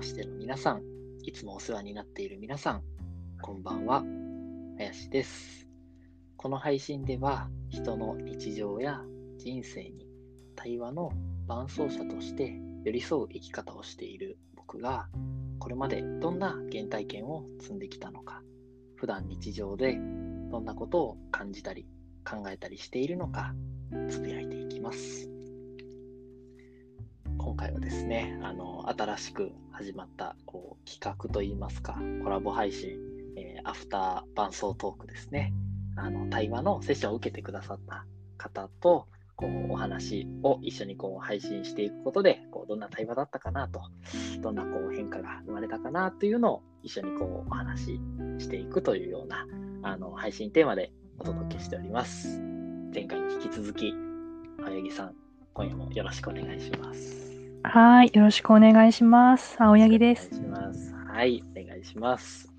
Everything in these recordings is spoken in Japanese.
ましての皆さん、いつもお世話になっている皆さん、こんばんは、林です。この配信では、人の日常や人生に対話の伴走者として寄り添う生き方をしている僕が、これまでどんな原体験を積んできたのか、普段日常でどんなことを感じたり考えたりしているのか、つぶやいていきます。回はですね、あの、新しく始まったこう企画といいますか、コラボ配信、えー、アフター伴奏トークですね。あの、対話のセッションを受けてくださった方と、こう、お話を一緒にこう配信していくことで、こう、どんな対話だったかなと、どんなこう変化が生まれたかなというのを一緒にこう、お話ししていくというような、あの、配信テーマでお届けしております。前回に引き続き、青柳さん、今夜もよろしくお願いします。はい。よろしくお願いします。青柳です。お願いします。はい。お願いします。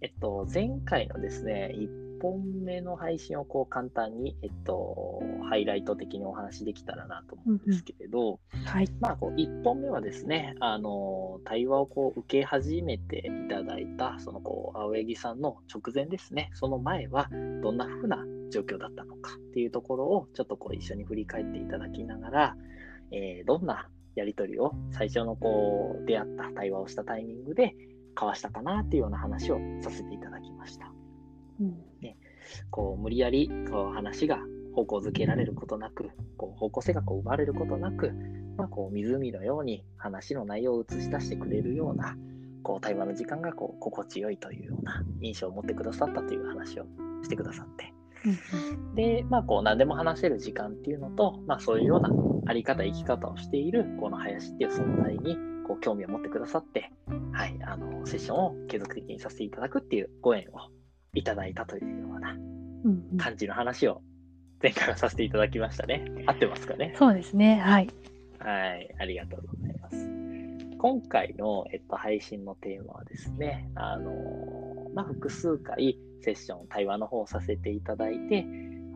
えっと、前回のですね、1本目の配信をこう簡単に、えっと、ハイライト的にお話できたらなと思うんですけれど、うんうん、はい。まあ、こう、1本目はですね、あの、対話をこう受け始めていただいた、その、こう、青柳さんの直前ですね、その前はどんな風な状況だったのかっていうところを、ちょっとこう、一緒に振り返っていただきながら、えー、どんなやり取りを最初のこう出会った対話をしたタイミングで交わしたかなっていうような話をさせていただきました。うん、ね、こう無理やりこう話が方向づけられることなく、こう方向性がこう奪われることなく、まあ、こう湖のように話の内容を映し出してくれるようなこう対話の時間がこう心地よいというような印象を持ってくださったという話をしてくださって、で、まあ、こう何でも話せる時間っていうのと、まあ、そういうようなあり方、生き方をしているこの林っていう存在にこう興味を持ってくださって、はい、あのセッションを継続的にさせていただくっていうご縁をいただいたというような感じの話を前回はさせていただきましたね。合ってますかね？そうですね。はい。はい、ありがとうございます。今回の、えっと、配信のテーマはですね、あのまあ、複数回セッション、対話の方をさせていただいて、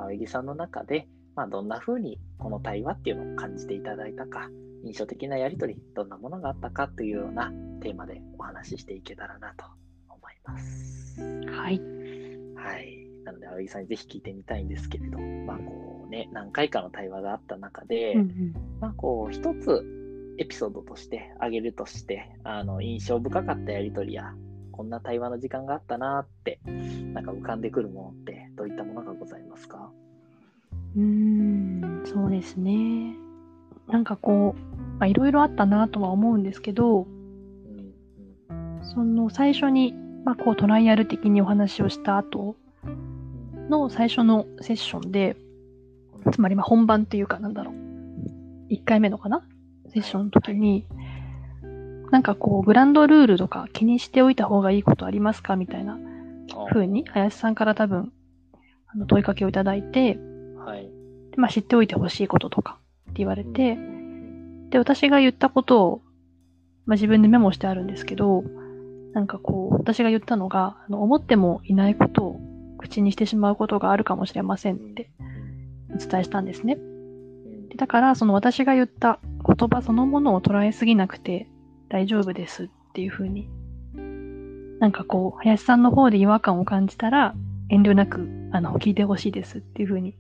青柳さんの中で、まあ、どんな風にこの対話っていうのを感じていただいたか、印象的なやりとり、どんなものがあったかというようなテーマでお話ししていけたらなと思います。はい。はい。なので、青柳さんにぜひ聞いてみたいんですけれど、まあ、こうね、何回かの対話があった中で、うんうん、まあ、こう、一つエピソードとして挙げるとして、あの、印象深かったやりとりや、こんな対話の時間があったなって、なんか浮かんでくるものってどういったものがございますか？うん、そうですね。なんかこう、いろいろあったなとは思うんですけど、うん、その最初に、まあ、こうトライアル的にお話をした後の最初のセッションで、つまりまあ本番っていうかなんだろう、1回目のかな？セッションの時に、なんかこう、グランドルールとか気にしておいた方がいいことありますか？みたいな風に、林さんから多分、あの問いかけをいただいて、はい。でまあ、知っておいてほしいこととかって言われて、うん、で、私が言ったことを、まあ、自分でメモしてあるんですけど、なんかこう、私が言ったのが、あの思ってもいないことを口にしてしまうことがあるかもしれませんってお伝えしたんですね。だから、その私が言った言葉そのものを捉えすぎなくて、大丈夫ですっていう風に、なんかこう、林さんの方で違和感を感じたら、遠慮なく、あの、聞いてほしいですっていう風に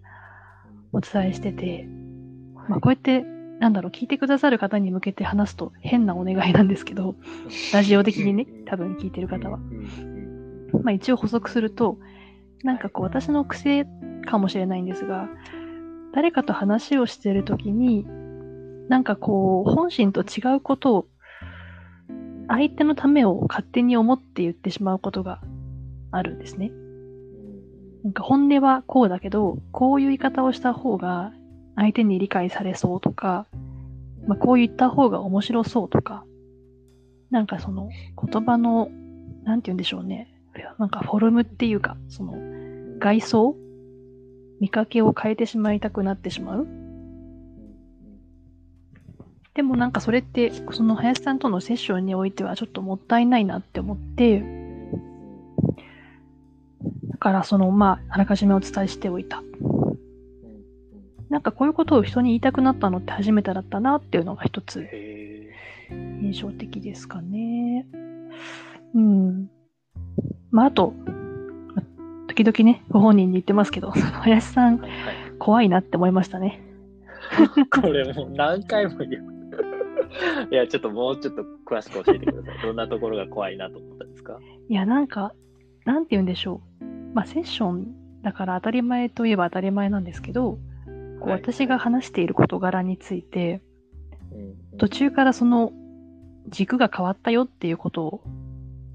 お伝えしてて、まあこうやって、なんだろう、聞いてくださる方に向けて話すと変なお願いなんですけど、ラジオ的にね、多分聞いてる方は。まあ一応補足すると、なんかこう私の癖かもしれないんですが、誰かと話をしてるときに、なんかこう、本心と違うことを相手のためを勝手に思って言ってしまうことがあるんですね。なんか本音はこうだけど、こういう言い方をした方が相手に理解されそうとか、まあ、こう言った方が面白そうとか、なんかその言葉の、なんて言うんでしょうね。なんかフォルムっていうか、その外装？見かけを変えてしまいたくなってしまうでもなんかそれって、その林さんとのセッションにおいてはちょっともったいないなって思って、だからその、まあ、あらかじめお伝えしておいた。なんかこういうことを人に言いたくなったのって初めてだったなっていうのが一つ印印象的ですかね。うん。まあ、あと、時々ね、ご本人に言ってますけど、林さん、はいはい。怖いなって思いましたね。これもう何回も言う。いや、ちょっともうちょっと詳しく教えてください。どんなところが怖いなと思ったんですか？いや、なんか、なんて言うんでしょう。まあ、セッションだから当たり前といえば当たり前なんですけど、こうはい私が話している事柄について、うん途中からその軸が変わったよっていうことを、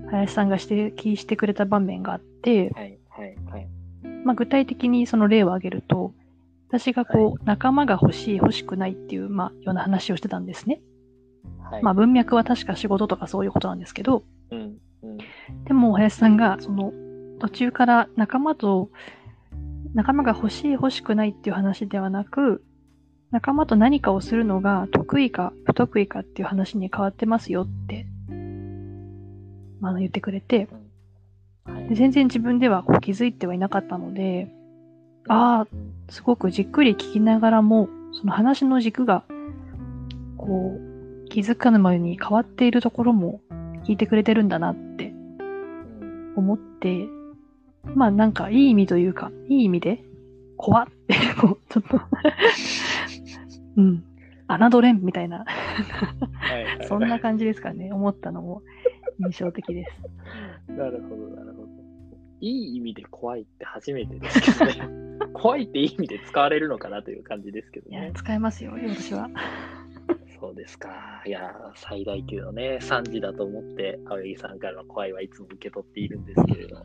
林さんが指摘してくれた場面があって、はい、はい、はい。まあ、具体的にその例を挙げると、私がこう、仲間が欲しい、欲しくないっていう、まあ、ような話をしてたんですね。はい、まあ、文脈は確か仕事とかそういうことなんですけど、うん、うん。でも、林さんが、その、途中から仲間と、仲間が欲しい、欲しくないっていう話ではなく、仲間と何かをするのが得意か不得意かっていう話に変わってますよって、まあ、言ってくれて、はい。で全然自分ではこう気づいてはいなかったので、ああ、うん。すごくじっくり聞きながらも、その話の軸が、こう、気づかぬ間に変わっているところも聞いてくれてるんだなってうん思って、まあなんかいい意味というか、いい意味で、怖って、こう、ちょっと、うん、侮れんみたいな、はいはいはいそんな感じですかね、思ったのも印象的です。なるほど、なるほど。いい意味で怖いって初めてですけどね。怖いっていい意味で使われるのかなという感じですけどいやね、。使えますよ、私は。そうですか。いや、最大級のね、惨事だと思って、青柳さんからの怖いはいつも受け取っているんですけれど。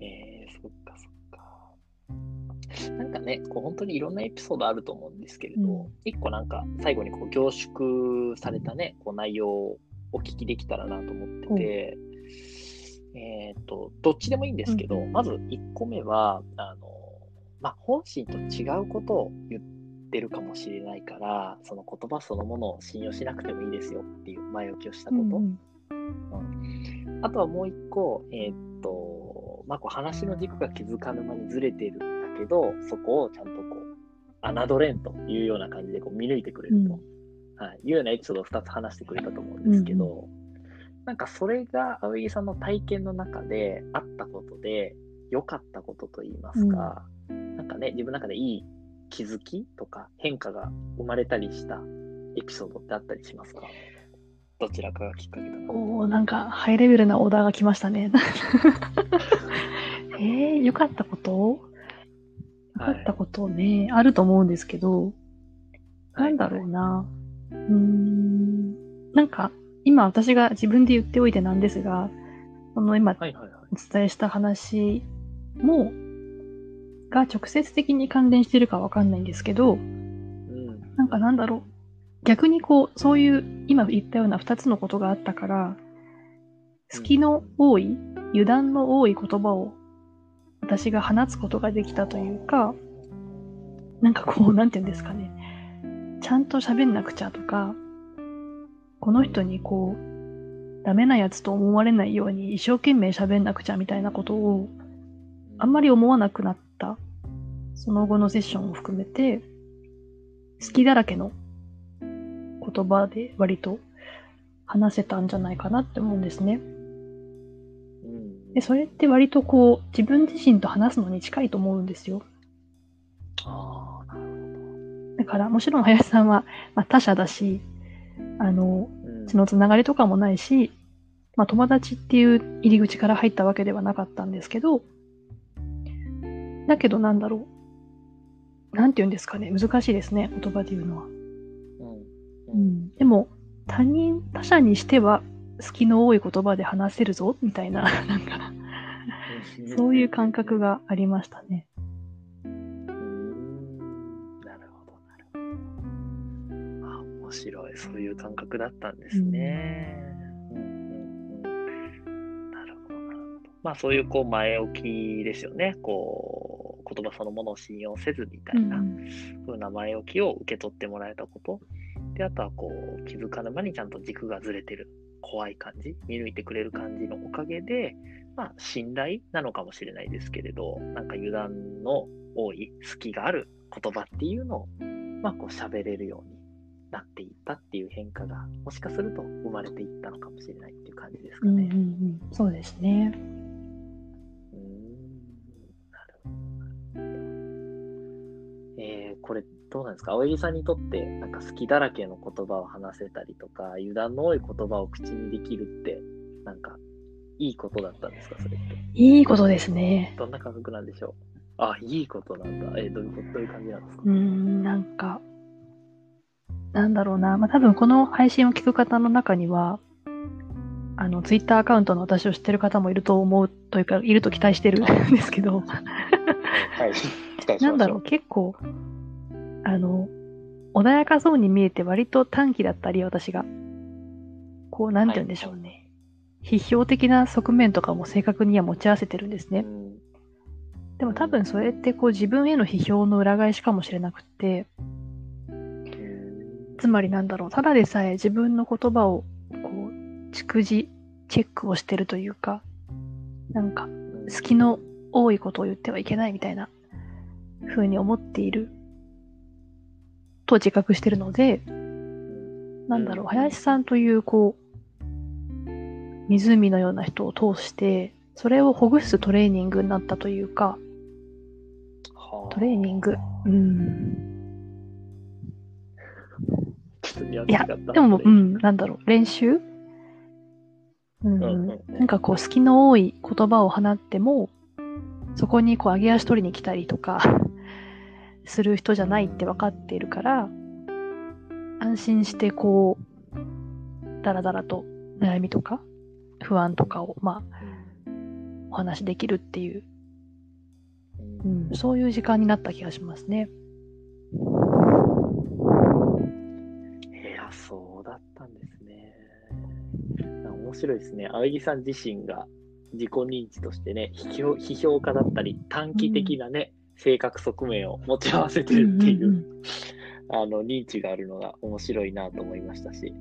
えー、そっかそっか。なんかね、こう本当にいろんなエピソードあると思うんですけれど、うん一個なんか最後にこう凝縮されたね、こう内容をお聞きできたらなと思ってて、えっ、と、どっちでもいいんですけど、うんまず1個目は、あの、まあ、本心と違うことを言ってるかもしれないから、その言葉そのものを信用しなくてもいいですよっていう前置きをしたこと。うんあとはもう一個、えーっと、まあ、こう話の軸が気づかぬ間にずれてるんだけど、そこをちゃんとこう、侮れんというような感じでこう見抜いてくれると、はい、いうようなエピソードを2つ話してくれたと思うんですけど、なんかそれが青柳さんの体験の中であったことで、良かったことといいますか、なんかね、自分の中でいい気づきとか変化が生まれたりしたエピソードってあったりしますか？どちらかがきっかけだと。おーなんかハイレベルなオーダーが来ましたね。えー、よかったこと？よかったことね、あると思うんですけど、なんだろうな。うーん。なんか、今私が自分で言っておいてなんですが、この今はいはいはい。お伝えした話も、が直接的に関連してるかわかんないんですけど、うん。なんかなんだろう。逆にこう、そういう今言ったような二つのことがあったから、隙の多い、油断の多い言葉を私が放つことができたというか、なんかこう、なんて言うんですかね。ちゃんと喋んなくちゃとか、この人にこう、ダメなやつと思われないように一生懸命喋んなくちゃみたいなことをあんまり思わなくなった、その後のセッションを含めて、好きだらけの言葉で割と話せたんじゃないかなって思うんですね。うんで、それって割とこう、自分自身と話すのに近いと思うんですよ。だから、もちろん林さんは、まあ、他者だし、あの、血のつながりとかもないし、まあ、友達っていう入り口から入ったわけではなかったんですけど、だけどなんだろう。なんて言うんですかね。難しいですね。言葉で言うのは。うんううんん。でも、他人、他者にしては、隙の多い言葉で話せるぞ、みたいな、なんか、そういう感覚がありましたね。うんなるほど、なるほど。あ、面白い。そういう感覚だったんですね。うんうんうんなるほど、なるほど。まあ、そういうこう前置きですよね。こう、言葉そのものを信用せずみたいな、風な前置きを受け取ってもらえたこと。で、あとはこう、気づかぬ間にちゃんと軸がずれてる。怖い感じ、見抜いてくれる感じのおかげで、まあ、信頼なのかもしれないですけれど、なんか油断の多い、隙がある言葉っていうのを、まあ、こう喋れるようになっていったっていう変化が、もしかすると生まれていったのかもしれないっていう感じですかね。うんうんうん。そうですね。えー、これどうなんですか？青柳さんにとってなんか好きだらけの言葉を話せたりとか油断の多い言葉を口にできるってなんかいいことだったんですか？それって。いいことですね。どんな感覚なんでしょう？あいいことなんだ。えーどういうことどういう感じなんですか？うーん、なんか、なんだろうな。まあ、多分この配信を聞く方の中には、あの、ツイッターアカウントの私を知ってる方もいると思うというか、いると期待してるんですけど、はい期待しましょなんだろう、結構、あの、穏やかそうに見えて割と短気だったり、私が。こう、なんて言うんでしょうね。批評的な側面とかも正確には持ち合わせてるんですね。うんでも多分それってこう自分への批評の裏返しかもしれなくって、うんつまりなんだろう、ただでさえ自分の言葉をこう、逐次チェックをしてるというか、なんか隙の多いことを言ってはいけないみたいな風に思っている。と自覚してるので、なんだろう、林さんというこう、湖のような人を通して、それをほぐすトレーニングになったというか、はあ。トレーニング。うん。いや、でも、うん、なんだろう、練習？うん。なんかこう、隙の多い言葉を放っても、そこにこう、上げ足取りに来たりとか、する人じゃないって分かっているから、安心してこう、だらだらと悩みとか、不安とかを、まあ、お話しできるっていう、うんん、そういう時間になった気がしますね。いや、そうだったんですね。面白いですね。青柳さん自身が自己認知としてね、批評批評家だったり、短期的なね、性格側面を持ち合わせてるっていう、あの認知があるのが面白いなと思いましたし、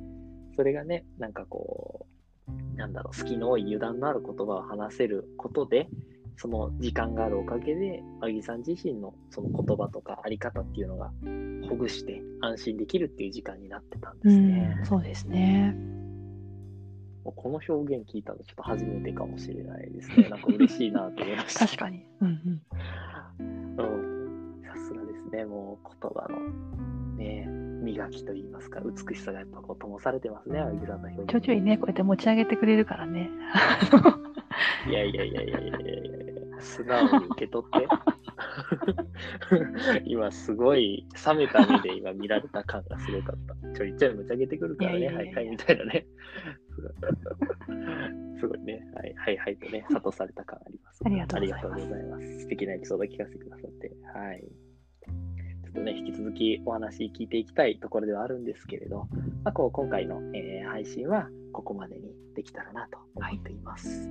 それがね、なんかこう、なんだろう、隙の多い油断のある言葉を話せることで、その時間があるおかげで、青柳さん自身のその言葉とかあり方っていうのがほぐして安心できるっていう時間になってたんですね。うん、そうですね。この表現聞いたのちょっと初めてかもしれないですね。なんか嬉しいなと思いました。確かに。うんうん。うん。さすがですね。もう言葉のね、磨きといいますか、美しさがやっぱこう灯されてますね、青木さんの表現。ちょいちょいね、こうやって持ち上げてくれるからね。いやいやいやいやいやいやいや素直に受け取って。今すごい冷めた目で今見られた感がすごかった。ちょいちょい持ち上げてくるからね、いやいやいやはいはいみたいなね。すごいね、はいはいはいとね、諭された感あります。ありがとうございますありがとうございます。素敵なエピソード聞かせてくださって。はい。ちょっとね、引き続きお話聞いていきたいところではあるんですけれど、まあ、こう今回の、えー配信はここまでにできたらなと思っています。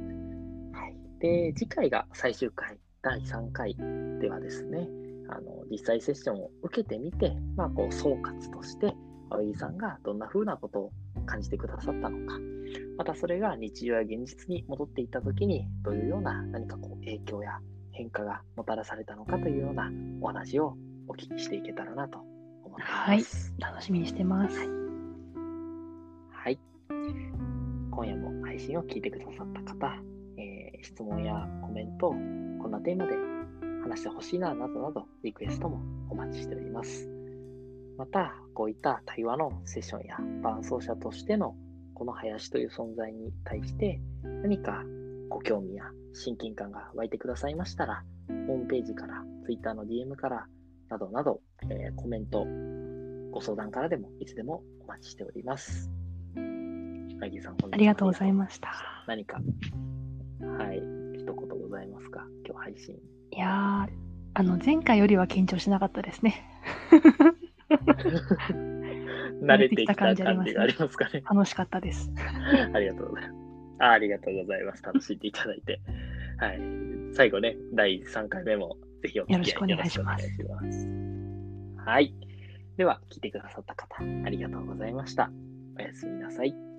はい。で、次回が最終回、第3回ではですね、あの、実際セッションを受けてみて、まあ、こう、総括として、青柳さんがどんな風なことを感じてくださったのか、またそれが日常や現実に戻っていったときに、どういうような何かこう、影響や変化がもたらされたのかというようなお話をお聞きしていけたらなと思います。楽しみにしてます。はい。今夜も配信を聞いてくださった方、えー質問やコメント、こんなテーマで話してほしいな、などなど、リクエストもお待ちしております。また、こういった対話のセッションや伴走者としてのこの林という存在に対して何かご興味や親近感が湧いてくださいましたら、ホームページから、Twitter の DM から、などなど、えーコメント、ご相談からでもいつでもお待ちしております。ありがとうございました。何か、はい、一言ございますか？今日配信。いやー、あの、前回よりは緊張しなかったですね。慣れてきた感じがありますかね。楽しかったです。ありがとうございます。あありがとうございます。楽しんでいただいて。はい。最後ね、第3回目もぜひお付き合いよろしくお願いしますよろしくお願いしますはい。では、聞いてくださった方、ありがとうございました。おやすみなさい。